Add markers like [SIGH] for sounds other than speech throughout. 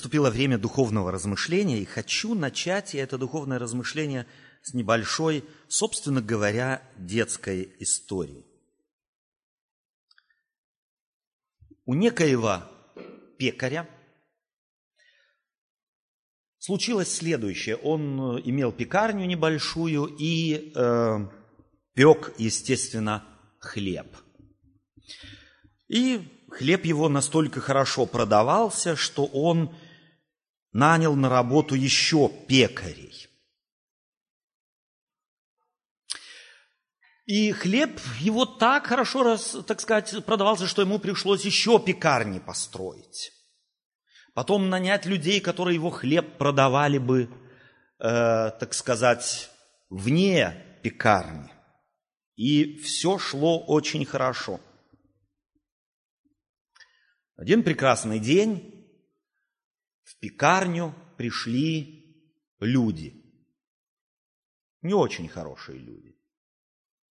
наступило время духовного размышления, и хочу начать я это духовное размышление с небольшой, собственно говоря, детской истории. У некоего пекаря случилось следующее. Он э, имел пекарню небольшую и э, пек, естественно, хлеб. И хлеб его настолько хорошо продавался, что он нанял на работу еще пекарей. И хлеб его так хорошо, так сказать, продавался, что ему пришлось еще пекарни построить. Потом нанять людей, которые его хлеб продавали бы, э, так сказать, вне пекарни. И все шло очень хорошо – один прекрасный день пекарню пришли люди. Не очень хорошие люди.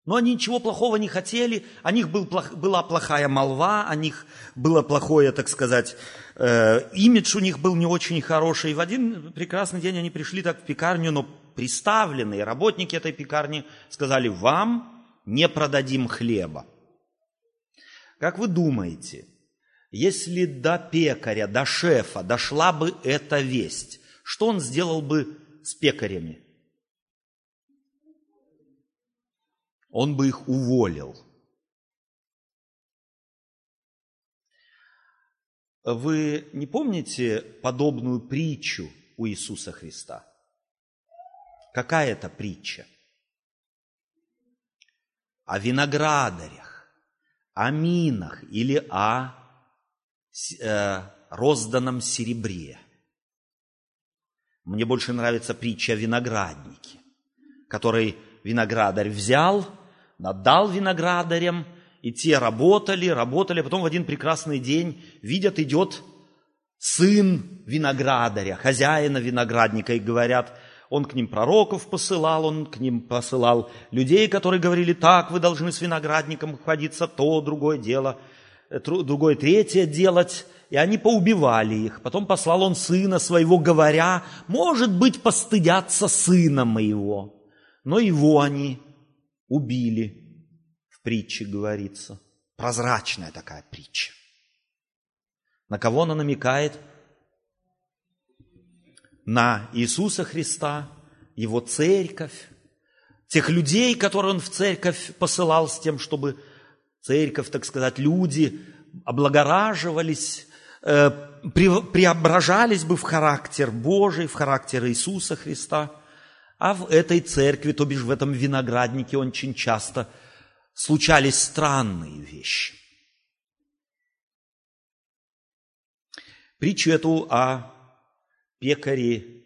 Но они ничего плохого не хотели, о них был, была плохая молва, о них было плохое, так сказать, э, имидж у них был не очень хороший. И в один прекрасный день они пришли так в пекарню, но приставленные работники этой пекарни сказали, вам не продадим хлеба. Как вы думаете, если до пекаря, до шефа дошла бы эта весть, что он сделал бы с пекарями? Он бы их уволил. Вы не помните подобную притчу у Иисуса Христа? Какая это притча? О виноградарях, о минах или о розданном серебре. Мне больше нравится притча о винограднике, который виноградарь взял, надал виноградарям, и те работали, работали, а потом в один прекрасный день видят, идет сын виноградаря, хозяина виноградника, и говорят, он к ним пророков посылал, он к ним посылал людей, которые говорили, так, вы должны с виноградником ходиться, то, другое дело – другое, третье делать, и они поубивали их. Потом послал он сына своего, говоря, может быть, постыдятся сына моего. Но его они убили. В притче говорится. Прозрачная такая притча. На кого она намекает? На Иисуса Христа, Его церковь, тех людей, которые Он в церковь посылал с тем, чтобы церковь, так сказать, люди облагораживались, э, преображались бы в характер Божий, в характер Иисуса Христа. А в этой церкви, то бишь в этом винограднике, очень часто случались странные вещи. Притчу эту о пекаре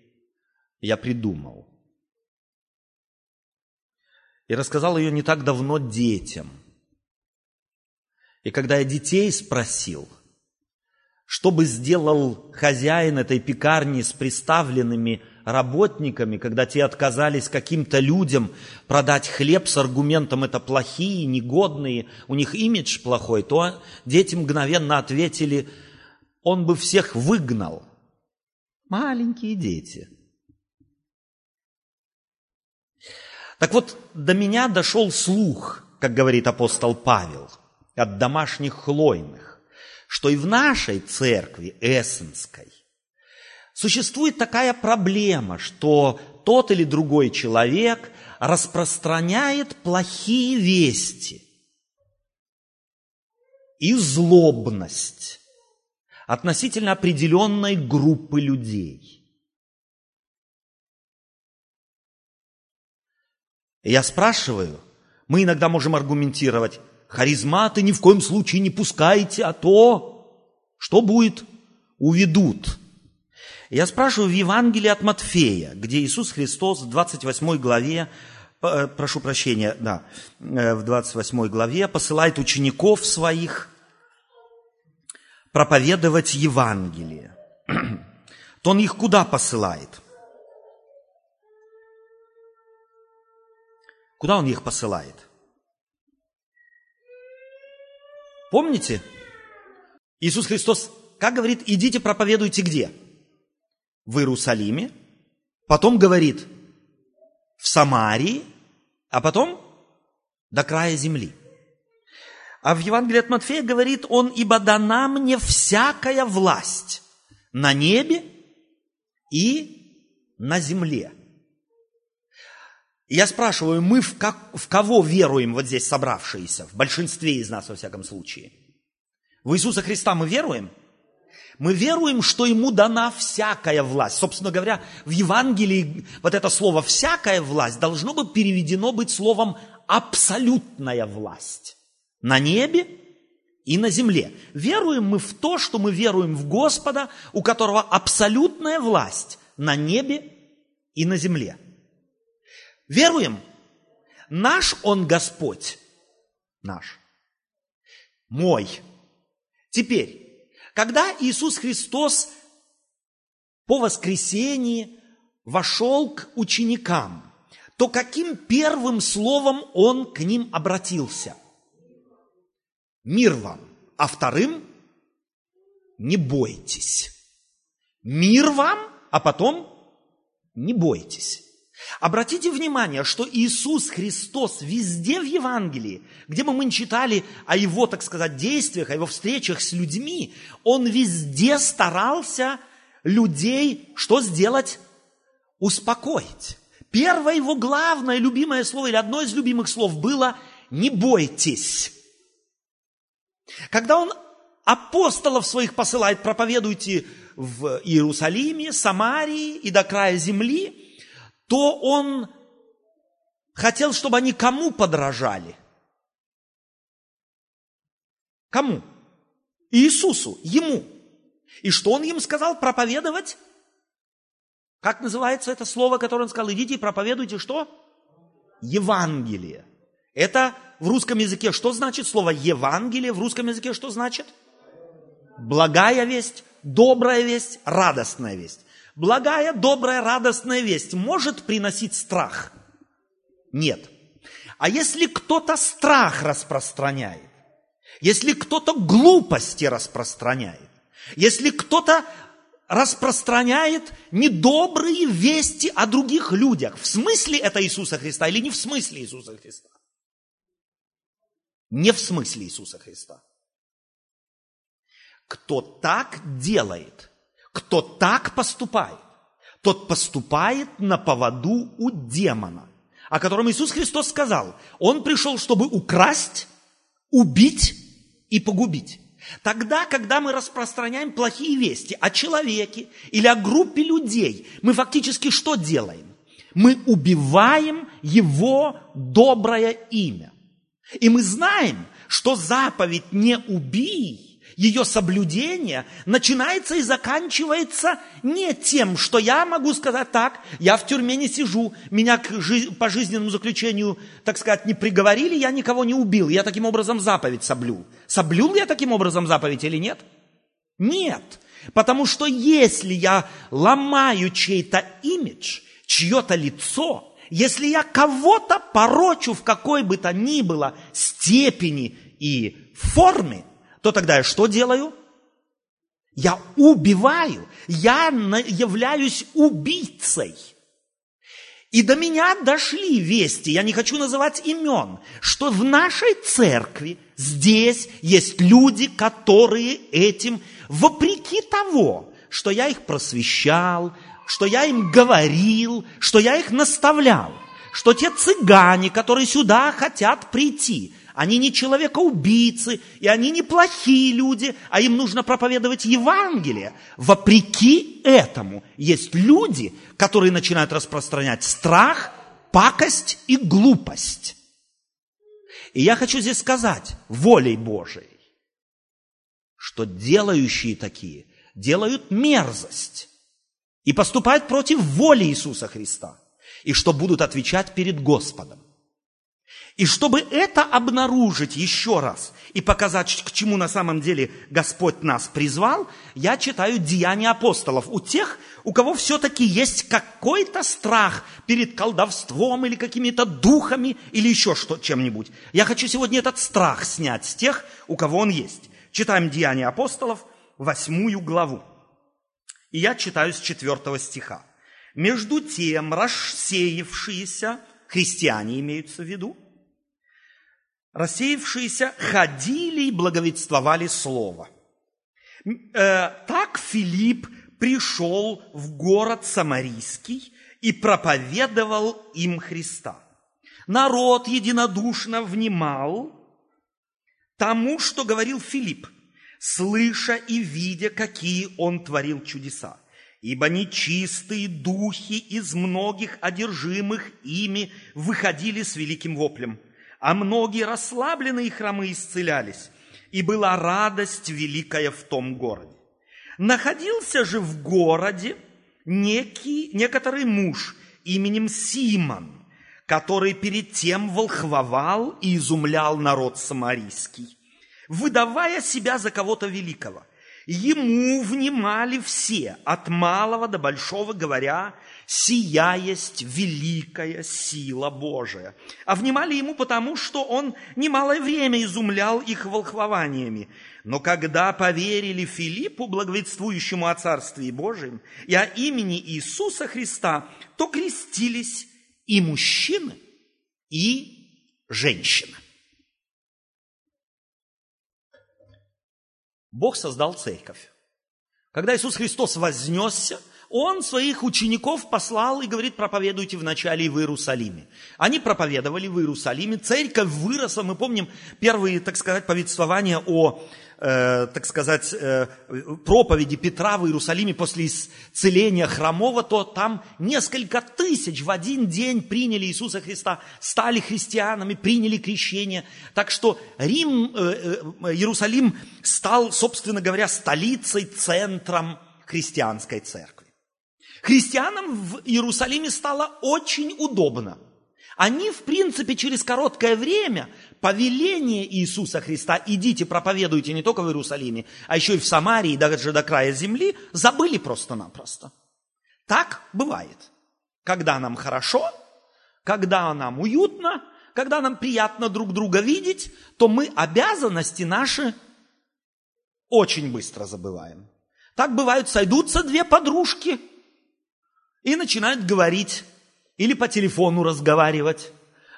я придумал. И рассказал ее не так давно детям – и когда я детей спросил, что бы сделал хозяин этой пекарни с приставленными работниками, когда те отказались каким-то людям продать хлеб с аргументом «это плохие, негодные, у них имидж плохой», то дети мгновенно ответили «он бы всех выгнал». Маленькие дети. Так вот, до меня дошел слух, как говорит апостол Павел – от домашних хлойных, что и в нашей церкви эссенской существует такая проблема, что тот или другой человек распространяет плохие вести и злобность относительно определенной группы людей. я спрашиваю, мы иногда можем аргументировать, Харизматы ни в коем случае не пускайте, а то что будет? Уведут. Я спрашиваю в Евангелии от Матфея, где Иисус Христос в 28 главе, э, прошу прощения, да, э, в 28 главе посылает учеников своих проповедовать Евангелие. То он их куда посылает? Куда он их посылает? Помните? Иисус Христос, как говорит, идите проповедуйте где? в Иерусалиме, потом говорит в Самарии, а потом до края земли. А в Евангелии от Матфея говорит он, ибо дана мне всякая власть на небе и на земле. Я спрашиваю, мы в, как, в кого веруем вот здесь собравшиеся, в большинстве из нас во всяком случае? В Иисуса Христа мы веруем? Мы веруем, что Ему дана всякая власть. Собственно говоря, в Евангелии вот это слово «всякая власть» должно быть переведено быть словом «абсолютная власть» на небе и на земле. Веруем мы в то, что мы веруем в Господа, у которого абсолютная власть на небе и на земле. Веруем? Наш Он Господь. Наш. Мой. Теперь, когда Иисус Христос по воскресении вошел к ученикам, то каким первым словом Он к ним обратился? мир вам, а вторым не бойтесь. Мир вам, а потом не бойтесь. Обратите внимание, что Иисус Христос везде в Евангелии, где бы мы ни читали о Его, так сказать, действиях, о Его встречах с людьми, Он везде старался людей что сделать? Успокоить. Первое Его главное, любимое слово, или одно из любимых слов было «не бойтесь». Когда он апостолов своих посылает, проповедуйте в Иерусалиме, Самарии и до края земли, то он хотел, чтобы они кому подражали? Кому? Иисусу, ему. И что он им сказал? Проповедовать? Как называется это слово, которое он сказал? Идите и проповедуйте что? Евангелие. Это в русском языке что значит слово Евангелие? В русском языке что значит? Благая весть, добрая весть, радостная весть. Благая, добрая, радостная весть может приносить страх? Нет. А если кто-то страх распространяет, если кто-то глупости распространяет, если кто-то распространяет недобрые вести о других людях, в смысле это Иисуса Христа или не в смысле Иисуса Христа? Не в смысле Иисуса Христа. Кто так делает, кто так поступает, тот поступает на поводу у демона, о котором Иисус Христос сказал, Он пришел, чтобы украсть, убить и погубить. Тогда, когда мы распространяем плохие вести о человеке или о группе людей, мы фактически что делаем? Мы убиваем его доброе имя. И мы знаем, что заповедь «не убий», ее соблюдение начинается и заканчивается не тем, что я могу сказать так, я в тюрьме не сижу, меня к жи- по жизненному заключению, так сказать, не приговорили, я никого не убил, я таким образом заповедь соблюл. Соблюл я таким образом заповедь или нет? Нет. Потому что если я ломаю чей-то имидж, чье-то лицо – если я кого-то порочу в какой бы то ни было степени и форме, то тогда я что делаю? Я убиваю, я являюсь убийцей. И до меня дошли вести, я не хочу называть имен, что в нашей церкви здесь есть люди, которые этим, вопреки того, что я их просвещал, что я им говорил, что я их наставлял, что те цыгане, которые сюда хотят прийти, они не человекоубийцы, и они не плохие люди, а им нужно проповедовать Евангелие. Вопреки этому есть люди, которые начинают распространять страх, пакость и глупость. И я хочу здесь сказать, волей Божией, что делающие такие делают мерзость и поступают против воли Иисуса Христа, и что будут отвечать перед Господом. И чтобы это обнаружить еще раз и показать, к чему на самом деле Господь нас призвал, я читаю Деяния апостолов у тех, у кого все-таки есть какой-то страх перед колдовством или какими-то духами или еще что, чем-нибудь. Я хочу сегодня этот страх снять с тех, у кого он есть. Читаем Деяния апостолов, восьмую главу. И я читаю с четвертого стиха. Между тем рассеявшиеся, христиане имеются в виду, рассеявшиеся ходили и благовествовали Слово. Э, так Филипп пришел в город Самарийский и проповедовал им Христа. Народ единодушно внимал тому, что говорил Филипп, слыша и видя, какие он творил чудеса. Ибо нечистые духи из многих одержимых ими выходили с великим воплем, а многие расслабленные хромы исцелялись, и была радость великая в том городе. Находился же в городе некий, некоторый муж именем Симон – который перед тем волхвовал и изумлял народ самарийский, выдавая себя за кого-то великого. Ему внимали все, от малого до большого, говоря, «Сия есть великая сила Божия». А внимали ему потому, что он немалое время изумлял их волхвованиями. Но когда поверили Филиппу, благовествующему о Царстве Божьем, и о имени Иисуса Христа, то крестились и мужчины, и женщины. Бог создал церковь. Когда Иисус Христос вознесся, Он своих учеников послал и говорит, проповедуйте вначале в Иерусалиме. Они проповедовали в Иерусалиме, церковь выросла. Мы помним первые, так сказать, повествования о Э, так сказать, э, проповеди Петра в Иерусалиме после исцеления хромого, то там несколько тысяч в один день приняли Иисуса Христа, стали христианами, приняли крещение. Так что Рим, э, Иерусалим стал, собственно говоря, столицей, центром христианской церкви. Христианам в Иерусалиме стало очень удобно. Они, в принципе, через короткое время повеление Иисуса Христа, идите, проповедуйте не только в Иерусалиме, а еще и в Самарии, даже до края земли, забыли просто-напросто. Так бывает. Когда нам хорошо, когда нам уютно, когда нам приятно друг друга видеть, то мы обязанности наши очень быстро забываем. Так бывают, сойдутся две подружки и начинают говорить или по телефону разговаривать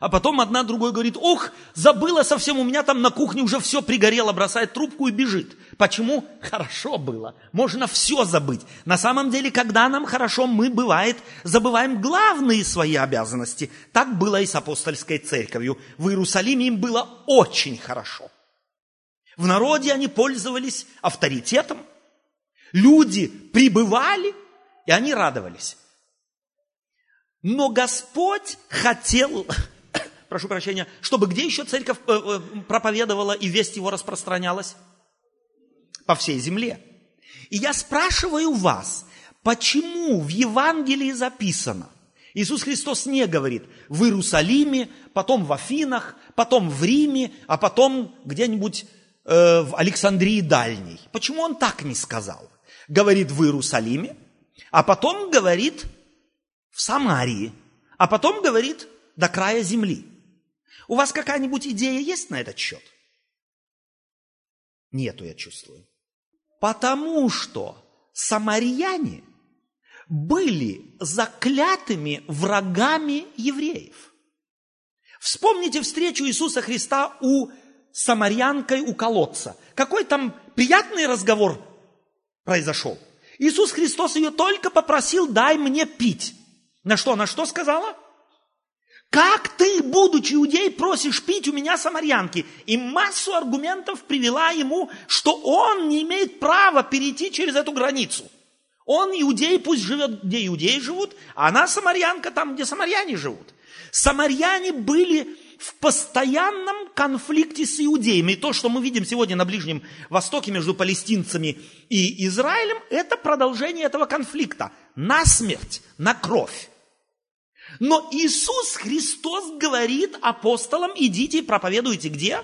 а потом одна другой говорит, ох, забыла совсем, у меня там на кухне уже все пригорело, бросает трубку и бежит. Почему? Хорошо было. Можно все забыть. На самом деле, когда нам хорошо, мы, бывает, забываем главные свои обязанности. Так было и с апостольской церковью. В Иерусалиме им было очень хорошо. В народе они пользовались авторитетом. Люди прибывали, и они радовались. Но Господь хотел [COUGHS] прошу прощения, чтобы где еще церковь э, э, проповедовала и весть его распространялась? По всей земле. И я спрашиваю вас, почему в Евангелии записано, Иисус Христос не говорит в Иерусалиме, потом в Афинах, потом в Риме, а потом где-нибудь э, в Александрии Дальней. Почему он так не сказал? Говорит в Иерусалиме, а потом говорит в Самарии, а потом говорит до края земли. У вас какая-нибудь идея есть на этот счет? Нету, я чувствую. Потому что самарияне были заклятыми врагами евреев. Вспомните встречу Иисуса Христа у самарянкой у колодца. Какой там приятный разговор произошел. Иисус Христос ее только попросил, дай мне пить. На что? На что сказала? Как ты, будучи иудей, просишь пить у меня самарянки? И массу аргументов привела ему, что он не имеет права перейти через эту границу. Он иудей, пусть живет, где иудеи живут, а она самарянка там, где самаряне живут. Самаряне были в постоянном конфликте с иудеями. И то, что мы видим сегодня на Ближнем Востоке между палестинцами и Израилем, это продолжение этого конфликта. На смерть, на кровь. Но Иисус Христос говорит апостолам, идите и проповедуйте где?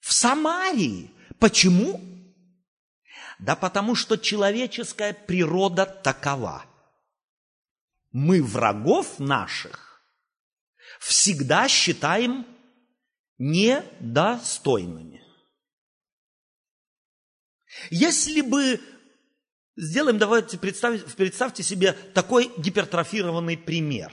В Самарии. Почему? Да потому что человеческая природа такова. Мы врагов наших всегда считаем недостойными. Если бы Сделаем, давайте представьте, представьте себе такой гипертрофированный пример.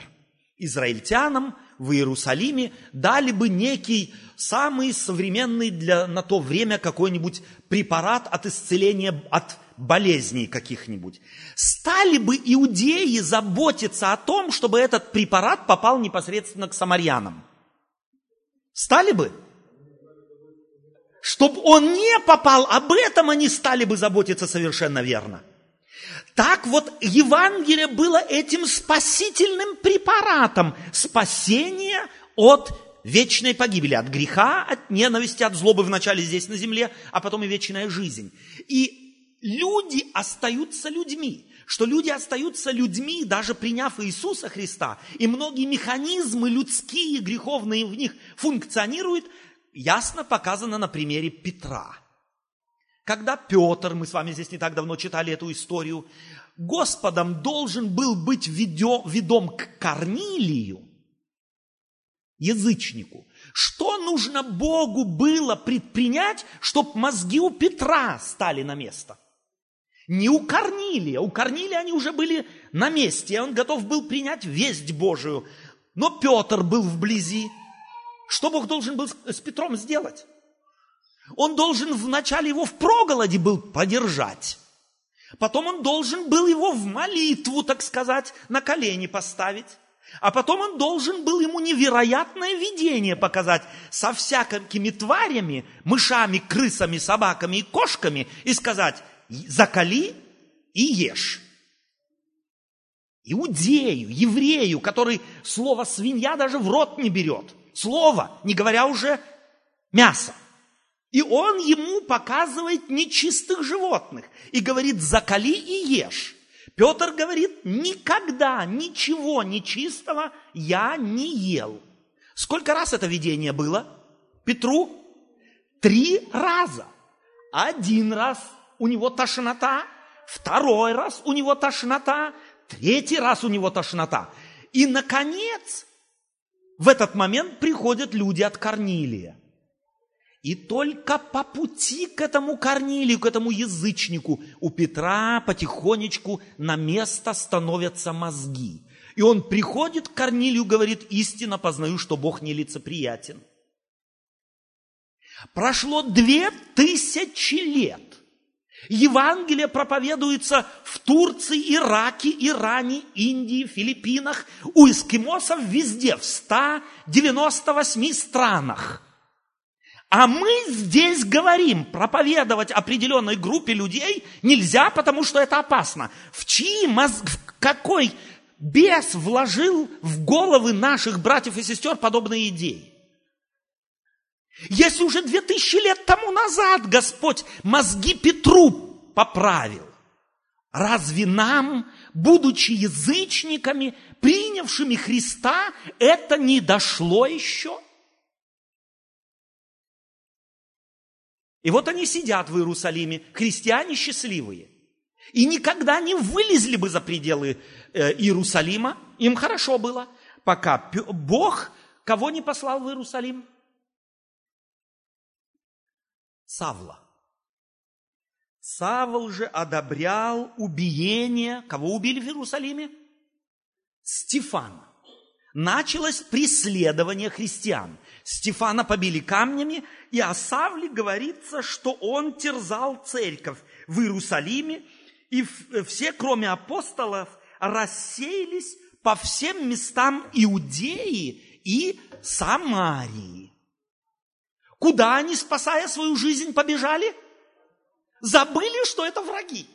Израильтянам в Иерусалиме дали бы некий самый современный для, на то время какой-нибудь препарат от исцеления от болезней каких-нибудь. Стали бы иудеи заботиться о том, чтобы этот препарат попал непосредственно к самарянам? Стали бы? Чтобы он не попал, об этом они стали бы заботиться совершенно верно. Так вот, Евангелие было этим спасительным препаратом. Спасения от вечной погибели, от греха, от ненависти, от злобы вначале здесь на земле, а потом и вечная жизнь. И люди остаются людьми. Что люди остаются людьми, даже приняв Иисуса Христа, и многие механизмы людские, греховные в них функционируют, ясно показано на примере Петра – когда Петр, мы с вами здесь не так давно читали эту историю, Господом должен был быть ведом к Корнилию, язычнику. Что нужно Богу было предпринять, чтобы мозги у Петра стали на место? Не у Корнилия. У Корнилия они уже были на месте, и он готов был принять весть Божию. Но Петр был вблизи. Что Бог должен был с Петром сделать? Он должен вначале его в проголоде был подержать. Потом он должен был его в молитву, так сказать, на колени поставить. А потом он должен был ему невероятное видение показать со всякими тварями, мышами, крысами, собаками и кошками и сказать, закали и ешь. Иудею, еврею, который слово свинья даже в рот не берет. Слово, не говоря уже мясо. И он ему показывает нечистых животных и говорит, закали и ешь. Петр говорит, никогда ничего нечистого я не ел. Сколько раз это видение было? Петру? Три раза. Один раз у него тошнота, второй раз у него тошнота, третий раз у него тошнота. И, наконец, в этот момент приходят люди от Корнилия. И только по пути к этому Корнилию, к этому язычнику, у Петра потихонечку на место становятся мозги. И он приходит к Корнилию, говорит, истинно познаю, что Бог нелицеприятен. Прошло две тысячи лет. Евангелие проповедуется в Турции, Ираке, Иране, Индии, Филиппинах, у эскимосов везде, в 198 странах – а мы здесь говорим, проповедовать определенной группе людей нельзя, потому что это опасно. В чьи мозг, в какой бес вложил в головы наших братьев и сестер подобные идеи? Если уже две тысячи лет тому назад Господь мозги Петру поправил, разве нам, будучи язычниками, принявшими Христа, это не дошло еще? И вот они сидят в Иерусалиме, христиане счастливые. И никогда не вылезли бы за пределы э, Иерусалима. Им хорошо было, пока Бог кого не послал в Иерусалим? Савла. Савл же одобрял убиение. Кого убили в Иерусалиме? Стефана. Началось преследование христиан. Стефана побили камнями, и о Савле говорится, что он терзал церковь в Иерусалиме, и все, кроме апостолов, рассеялись по всем местам Иудеи и Самарии. Куда они, спасая свою жизнь, побежали? Забыли, что это враги.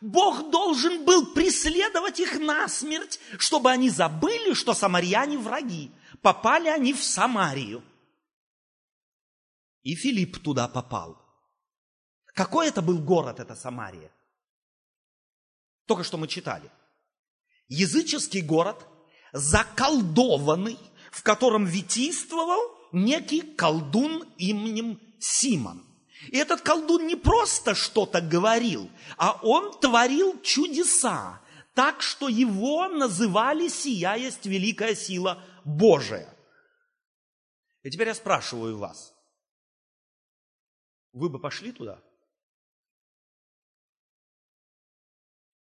Бог должен был преследовать их насмерть, чтобы они забыли, что самарьяне враги попали они в Самарию. И Филипп туда попал. Какой это был город, эта Самария? Только что мы читали. Языческий город, заколдованный, в котором витийствовал некий колдун именем Симон. И этот колдун не просто что-то говорил, а он творил чудеса, так что его называли «сия есть великая сила Божия. И теперь я спрашиваю вас, вы бы пошли туда?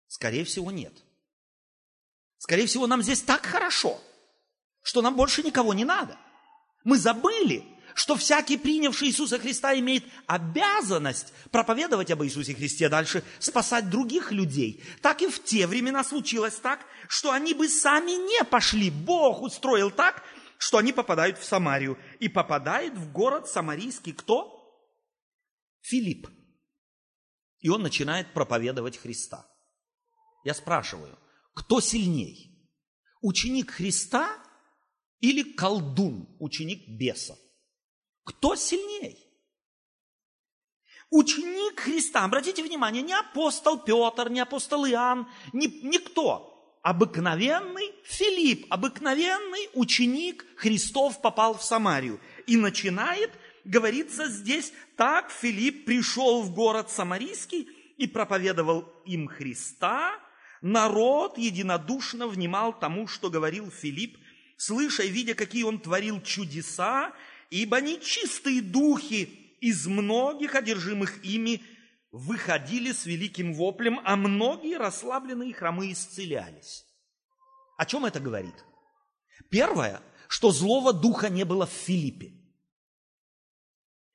Скорее всего, нет. Скорее всего, нам здесь так хорошо, что нам больше никого не надо. Мы забыли, что всякий, принявший Иисуса Христа, имеет обязанность проповедовать об Иисусе Христе дальше, спасать других людей. Так и в те времена случилось так, что они бы сами не пошли. Бог устроил так, что они попадают в Самарию. И попадает в город самарийский кто? Филипп. И он начинает проповедовать Христа. Я спрашиваю, кто сильней? Ученик Христа или колдун, ученик беса? Кто сильней? Ученик Христа, обратите внимание, не апостол Петр, не апостол Иоанн, ни, никто. Обыкновенный Филипп, обыкновенный ученик Христов попал в Самарию. И начинает, говорится здесь, так Филипп пришел в город Самарийский и проповедовал им Христа. Народ единодушно внимал тому, что говорил Филипп, слыша и видя, какие он творил чудеса, ибо нечистые духи из многих одержимых ими выходили с великим воплем, а многие расслабленные хромы исцелялись. О чем это говорит? Первое, что злого духа не было в Филиппе.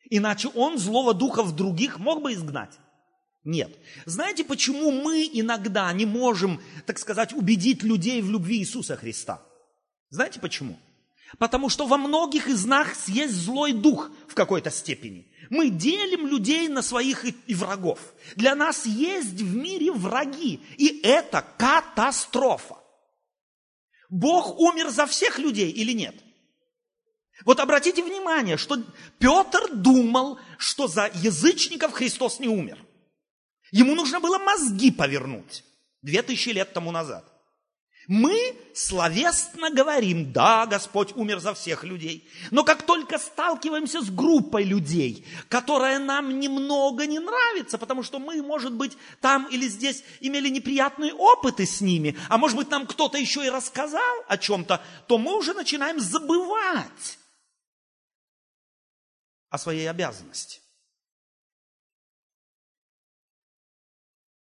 Иначе он злого духа в других мог бы изгнать. Нет. Знаете, почему мы иногда не можем, так сказать, убедить людей в любви Иисуса Христа? Знаете почему? Потому что во многих из нас есть злой дух в какой-то степени. Мы делим людей на своих и врагов. Для нас есть в мире враги, и это катастрофа. Бог умер за всех людей или нет? Вот обратите внимание, что Петр думал, что за язычников Христос не умер. Ему нужно было мозги повернуть две тысячи лет тому назад. Мы словесно говорим, да, Господь умер за всех людей. Но как только сталкиваемся с группой людей, которая нам немного не нравится, потому что мы, может быть, там или здесь имели неприятные опыты с ними, а может быть, нам кто-то еще и рассказал о чем-то, то мы уже начинаем забывать о своей обязанности.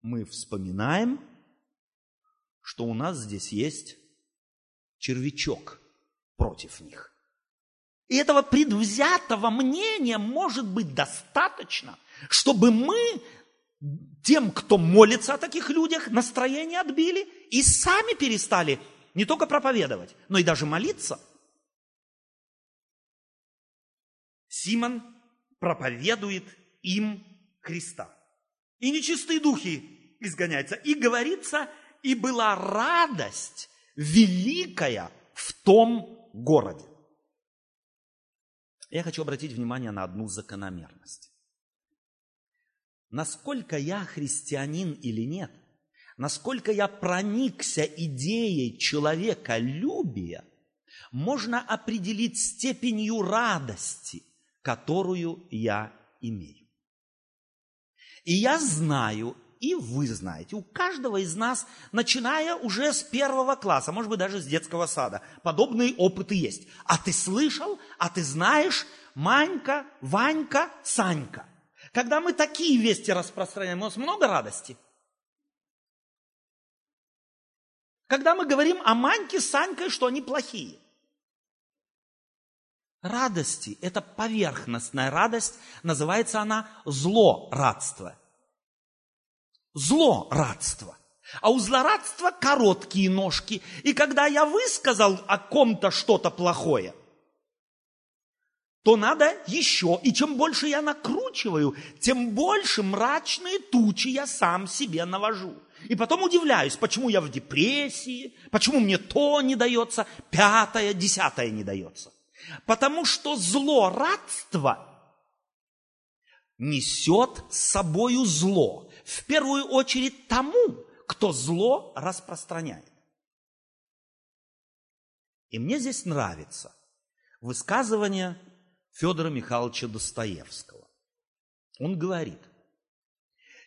Мы вспоминаем что у нас здесь есть червячок против них. И этого предвзятого мнения может быть достаточно, чтобы мы тем, кто молится о таких людях, настроение отбили и сами перестали не только проповедовать, но и даже молиться. Симон проповедует им Христа. И нечистые духи изгоняются. И говорится, и была радость великая в том городе. Я хочу обратить внимание на одну закономерность. Насколько я христианин или нет, насколько я проникся идеей человеколюбия, можно определить степенью радости, которую я имею. И я знаю и вы знаете, у каждого из нас, начиная уже с первого класса, может быть, даже с детского сада, подобные опыты есть. А ты слышал, а ты знаешь, Манька, Ванька, Санька. Когда мы такие вести распространяем, у нас много радости. Когда мы говорим о Маньке, Саньке, что они плохие. Радости – это поверхностная радость, называется она злорадство – злорадство. А у злорадства короткие ножки. И когда я высказал о ком-то что-то плохое, то надо еще. И чем больше я накручиваю, тем больше мрачные тучи я сам себе навожу. И потом удивляюсь, почему я в депрессии, почему мне то не дается, пятое, десятое не дается. Потому что злорадство несет с собою зло в первую очередь тому, кто зло распространяет. И мне здесь нравится высказывание Федора Михайловича Достоевского. Он говорит,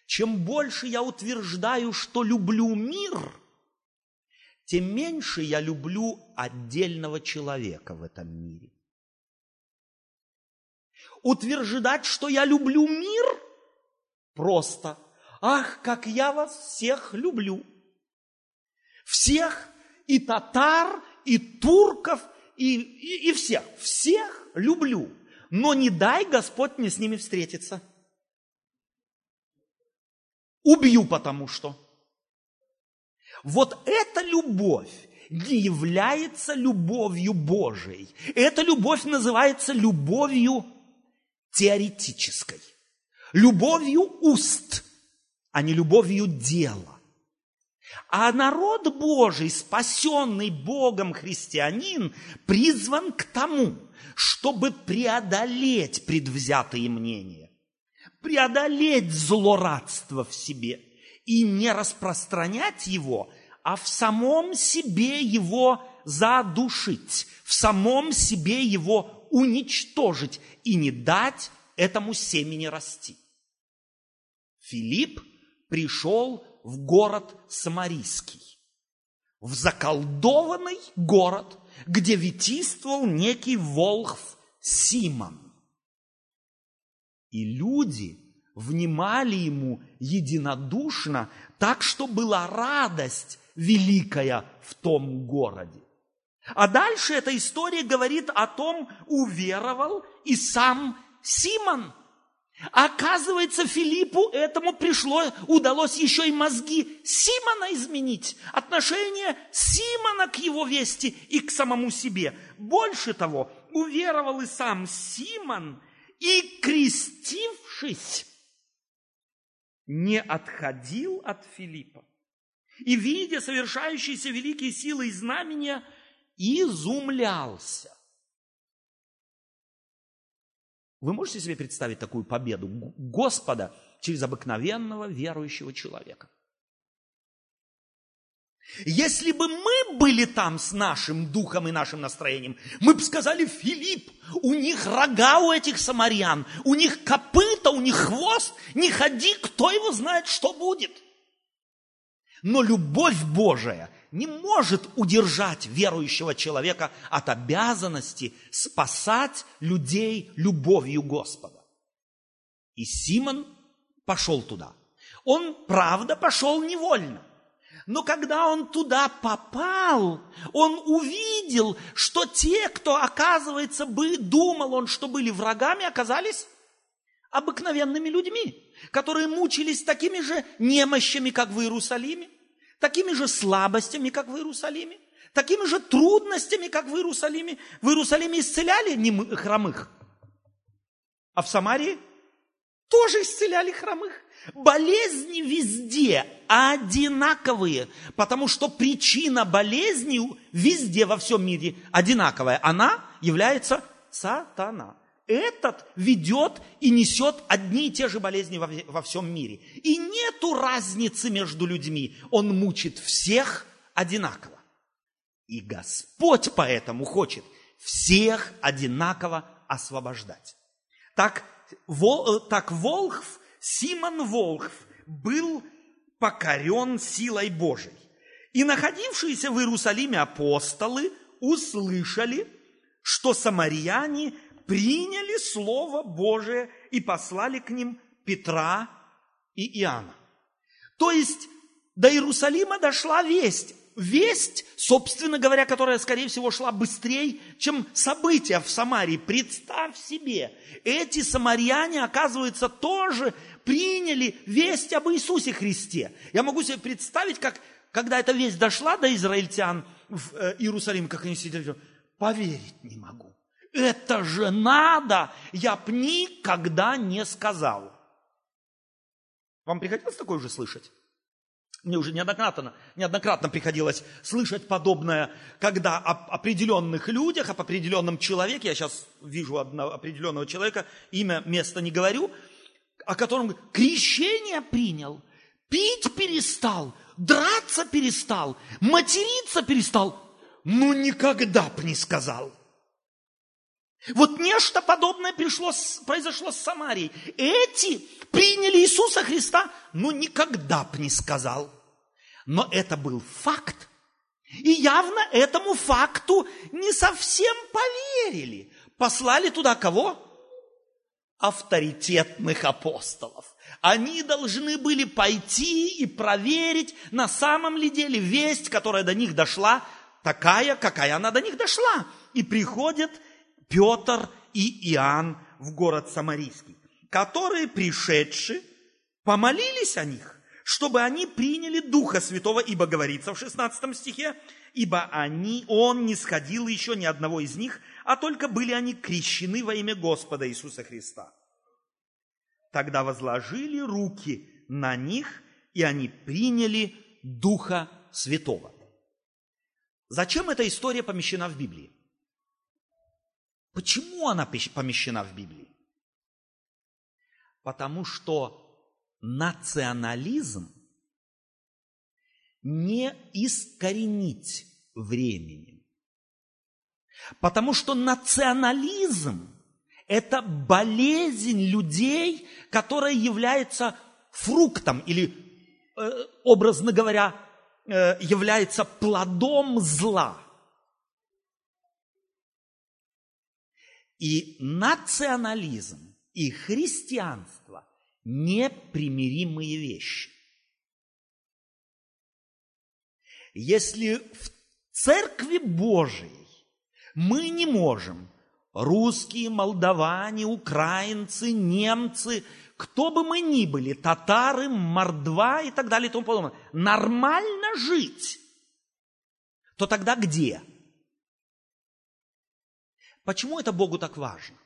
чем больше я утверждаю, что люблю мир, тем меньше я люблю отдельного человека в этом мире. Утверждать, что я люблю мир, просто – Ах, как я вас всех люблю! Всех, и татар, и турков, и, и, и всех, всех люблю. Но не дай Господь мне с ними встретиться. Убью потому что. Вот эта любовь не является любовью Божией. Эта любовь называется любовью теоретической. Любовью уст, а не любовью дела. А народ Божий, спасенный Богом христианин, призван к тому, чтобы преодолеть предвзятые мнения, преодолеть злорадство в себе и не распространять его, а в самом себе его задушить, в самом себе его уничтожить и не дать этому семени расти. Филипп пришел в город Самарийский, в заколдованный город, где витийствовал некий волхв Симон. И люди внимали ему единодушно, так что была радость великая в том городе. А дальше эта история говорит о том, уверовал и сам Симон. Оказывается, Филиппу этому пришло, удалось еще и мозги Симона изменить, отношение Симона к его вести и к самому себе. Больше того, уверовал и сам Симон, и, крестившись, не отходил от Филиппа. И, видя совершающиеся великие силы и знамения, изумлялся. Вы можете себе представить такую победу Господа через обыкновенного верующего человека? Если бы мы были там с нашим духом и нашим настроением, мы бы сказали, Филипп, у них рога у этих самарян, у них копыта, у них хвост, не ходи, кто его знает, что будет. Но любовь Божия не может удержать верующего человека от обязанности спасать людей любовью Господа. И Симон пошел туда. Он, правда, пошел невольно. Но когда он туда попал, он увидел, что те, кто, оказывается, бы, думал он, что были врагами, оказались обыкновенными людьми, которые мучились такими же немощами, как в Иерусалиме, такими же слабостями, как в Иерусалиме, такими же трудностями, как в Иерусалиме. В Иерусалиме исцеляли хромых, а в Самарии тоже исцеляли хромых. Болезни везде одинаковые, потому что причина болезни везде во всем мире одинаковая. Она является сатана. Этот ведет и несет одни и те же болезни во, всем мире. И нету разницы между людьми. Он мучит всех одинаково. И Господь поэтому хочет всех одинаково освобождать. Так, вол, так Волхв Симон Волхв был покорен силой Божией. И находившиеся в Иерусалиме апостолы услышали, что самарияне приняли Слово Божие и послали к ним Петра и Иоанна. То есть до Иерусалима дошла весть. Весть, собственно говоря, которая, скорее всего, шла быстрее, чем события в Самарии. Представь себе, эти самаряне, оказывается, тоже приняли весть об Иисусе Христе. Я могу себе представить, как, когда эта весть дошла до израильтян в э, Иерусалим, как они сидели, поверить не могу. Это же надо! Я б никогда не сказал. Вам приходилось такое уже слышать? Мне уже неоднократно, неоднократно приходилось слышать подобное, когда об определенных людях, об определенном человеке, я сейчас вижу одного определенного человека, имя, место не говорю, о котором крещение принял, пить перестал, драться перестал, материться перестал, ну никогда б не сказал. Вот нечто подобное пришло, произошло с Самарией. Эти приняли Иисуса Христа, но никогда б не сказал. Но это был факт. И явно этому факту не совсем поверили. Послали туда кого? авторитетных апостолов. Они должны были пойти и проверить, на самом ли деле весть, которая до них дошла, такая, какая она до них дошла. И приходят Петр и Иоанн в город Самарийский, которые, пришедшие, помолились о них, чтобы они приняли Духа Святого, ибо говорится в 16 стихе, ибо они, он не сходил еще ни одного из них, а только были они крещены во имя Господа Иисуса Христа. Тогда возложили руки на них, и они приняли Духа Святого. Зачем эта история помещена в Библии? Почему она помещена в Библии? Потому что национализм не искоренить временем. Потому что национализм – это болезнь людей, которая является фруктом или, э, образно говоря, э, является плодом зла. И национализм и христианство – непримиримые вещи. Если в Церкви Божией мы не можем, русские, молдаване, украинцы, немцы, кто бы мы ни были, татары, мордва и так далее и тому подобное, нормально жить, то тогда где? Почему это Богу так важно?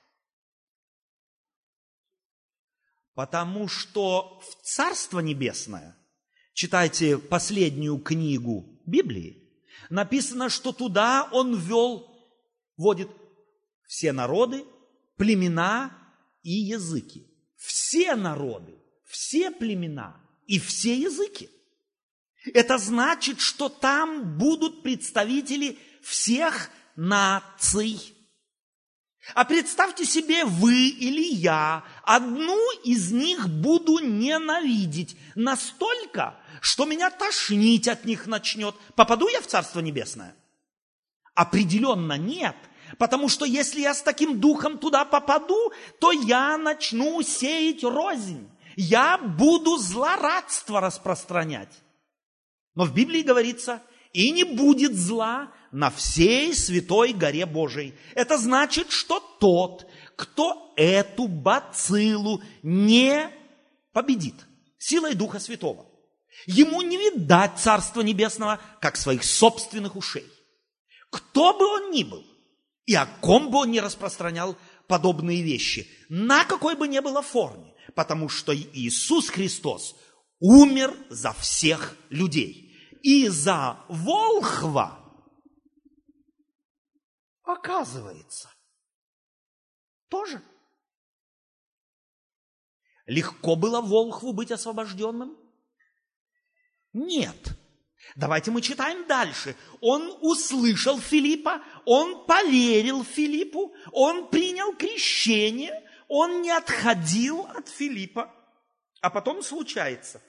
Потому что в Царство Небесное, читайте последнюю книгу Библии, написано, что туда он ввел, вводит все народы, племена и языки. Все народы, все племена и все языки. Это значит, что там будут представители всех наций. А представьте себе, вы или я, одну из них буду ненавидеть настолько, что меня тошнить от них начнет. Попаду я в Царство Небесное? Определенно нет. Потому что если я с таким духом туда попаду, то я начну сеять рознь. Я буду злорадство распространять. Но в Библии говорится, и не будет зла на всей святой горе Божией. Это значит, что тот, кто эту бациллу не победит силой Духа Святого, Ему не видать Царства Небесного, как своих собственных ушей. Кто бы он ни был, и о ком бы он ни распространял подобные вещи, на какой бы ни было форме, потому что Иисус Христос умер за всех людей. И за Волхва, оказывается, тоже. Легко было Волхву быть освобожденным? Нет. Давайте мы читаем дальше. Он услышал Филиппа, он поверил Филиппу, он принял крещение, он не отходил от Филиппа. А потом случается.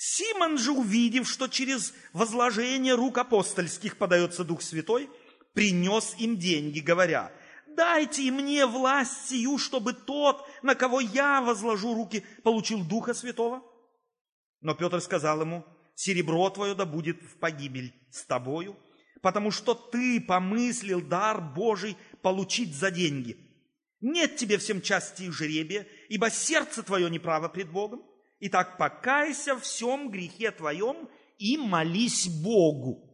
Симон же, увидев, что через возложение рук апостольских подается Дух Святой, принес им деньги, говоря, дайте мне власть сию, чтобы тот, на кого я возложу руки, получил Духа Святого. Но Петр сказал ему, серебро твое да будет в погибель с тобою, потому что ты помыслил дар Божий получить за деньги. Нет тебе всем части и жребия, ибо сердце твое неправо пред Богом. Итак, покайся в всем грехе твоем и молись Богу.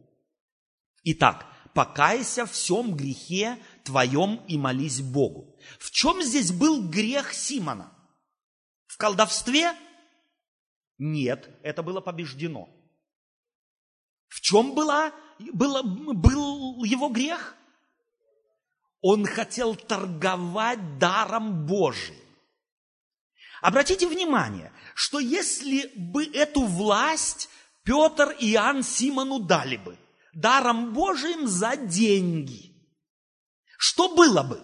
Итак, покайся в всем грехе твоем и молись Богу. В чем здесь был грех Симона? В колдовстве нет, это было побеждено. В чем была, было, был его грех? Он хотел торговать даром Божиим. Обратите внимание, что если бы эту власть Петр и Иоанн Симону дали бы даром Божиим за деньги, что было бы?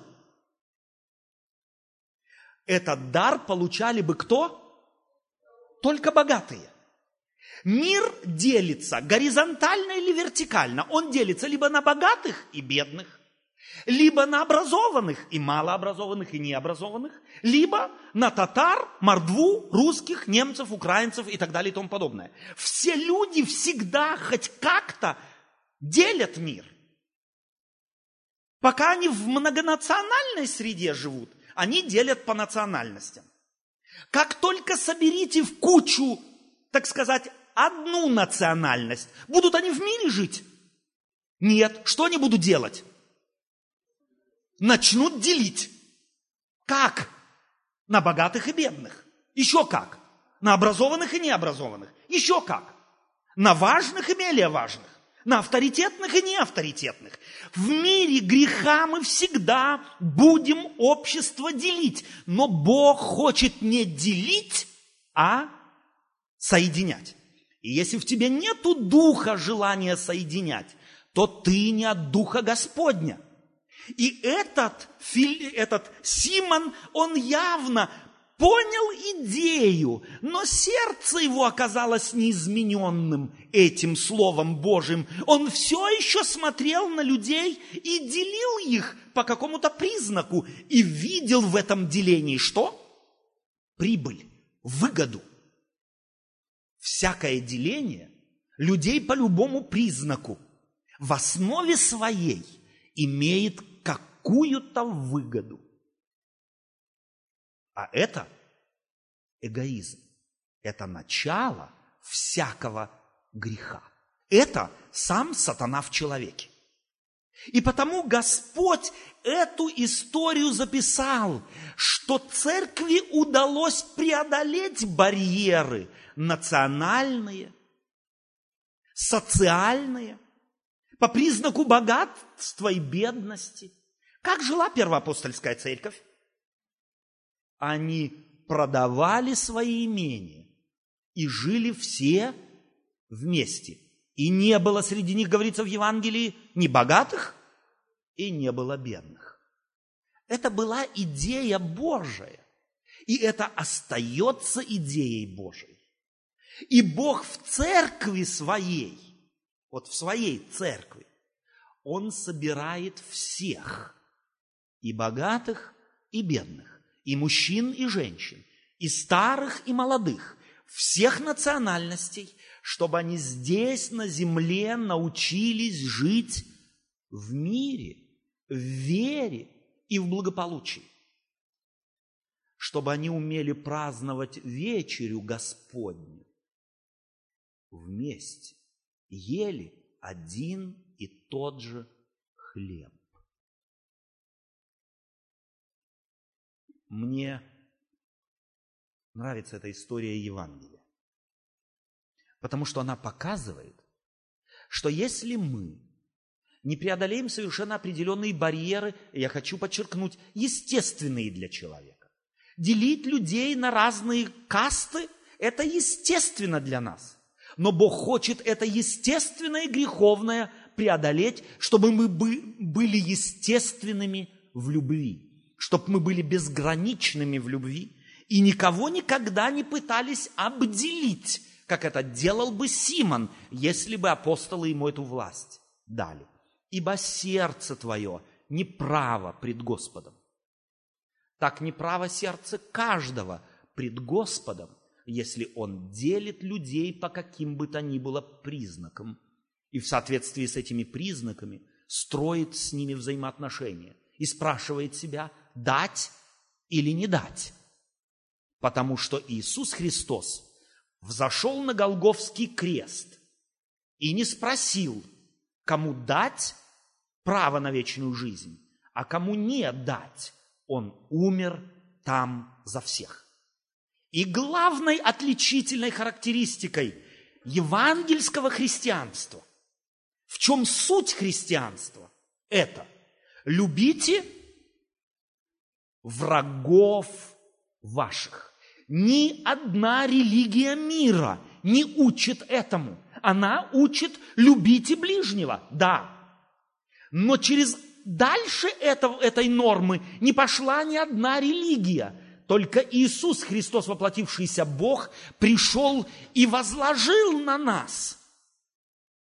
Этот дар получали бы кто? только богатые. Мир делится горизонтально или вертикально. Он делится либо на богатых и бедных, Либо на образованных и малообразованных и необразованных, либо на татар, мордву, русских, немцев, украинцев и так далее и тому подобное. Все люди всегда хоть как-то делят мир. Пока они в многонациональной среде живут, они делят по национальностям. Как только соберите в кучу, так сказать, одну национальность, будут они в мире жить? Нет. Что они будут делать? Начнут делить. Как? На богатых и бедных. Еще как? На образованных и необразованных. Еще как? На важных и менее важных. На авторитетных и неавторитетных. В мире греха мы всегда будем общество делить. Но Бог хочет не делить, а соединять. И если в тебе нету духа желания соединять, то ты не от духа Господня. И этот, этот Симон, он явно понял идею, но сердце его оказалось неизмененным этим Словом Божьим. Он все еще смотрел на людей и делил их по какому-то признаку и видел в этом делении что? Прибыль, выгоду. Всякое деление людей по любому признаку в основе своей имеет какую-то выгоду. А это эгоизм. Это начало всякого греха. Это сам сатана в человеке. И потому Господь эту историю записал, что церкви удалось преодолеть барьеры национальные, социальные, по признаку богатства и бедности. Как жила первоапостольская церковь? Они продавали свои имения и жили все вместе. И не было среди них, говорится в Евангелии, ни богатых и не было бедных. Это была идея Божия. И это остается идеей Божией. И Бог в церкви своей – вот в своей церкви, он собирает всех, и богатых, и бедных, и мужчин, и женщин, и старых, и молодых, всех национальностей, чтобы они здесь, на земле, научились жить в мире, в вере и в благополучии. Чтобы они умели праздновать вечерю Господню вместе ели один и тот же хлеб. Мне нравится эта история Евангелия, потому что она показывает, что если мы не преодолеем совершенно определенные барьеры, я хочу подчеркнуть, естественные для человека, делить людей на разные касты – это естественно для нас – но Бог хочет это естественное греховное преодолеть, чтобы мы были естественными в любви, чтобы мы были безграничными в любви и никого никогда не пытались обделить, как это делал бы Симон, если бы апостолы ему эту власть дали. Ибо сердце твое неправо пред Господом. Так неправо сердце каждого пред Господом, если он делит людей по каким бы то ни было признакам и в соответствии с этими признаками строит с ними взаимоотношения и спрашивает себя, дать или не дать. Потому что Иисус Христос взошел на Голговский крест и не спросил, кому дать право на вечную жизнь, а кому не дать. Он умер там за всех. И главной отличительной характеристикой евангельского христианства, в чем суть христианства, это любите врагов ваших. Ни одна религия мира не учит этому. Она учит любите ближнего, да. Но через дальше этого, этой нормы не пошла ни одна религия. Только Иисус Христос, воплотившийся Бог, пришел и возложил на нас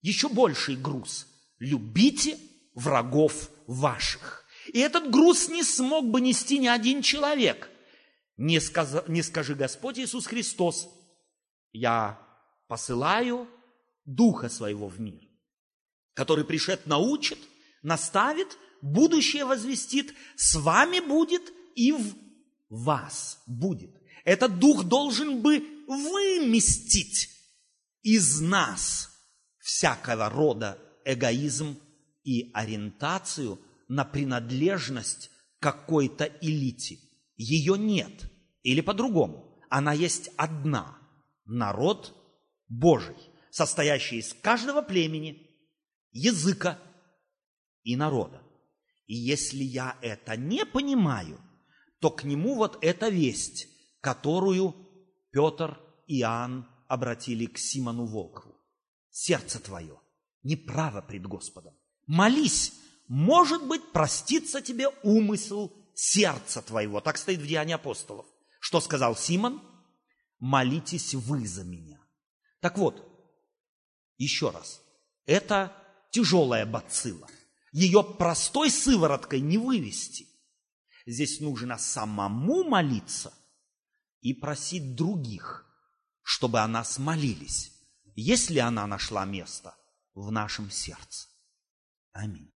еще больший груз. Любите врагов ваших. И этот груз не смог бы нести ни один человек. Не, сказ... не скажи Господь Иисус Христос, я посылаю Духа Своего в мир, который пришед научит, наставит, будущее возвестит, с вами будет и в вас будет. Этот Дух должен бы выместить из нас всякого рода эгоизм и ориентацию на принадлежность какой-то элите. Ее нет. Или по-другому. Она есть одна. Народ Божий, состоящий из каждого племени, языка и народа. И если я это не понимаю, то к нему вот эта весть, которую Петр и Иоанн обратили к Симону Волкову. Сердце твое неправо пред Господом. Молись, может быть, простится тебе умысел сердца твоего. Так стоит в Деянии апостолов. Что сказал Симон? Молитесь вы за меня. Так вот, еще раз, это тяжелая бацилла. Ее простой сывороткой не вывести. Здесь нужно самому молиться и просить других, чтобы о нас молились, если она нашла место в нашем сердце. Аминь.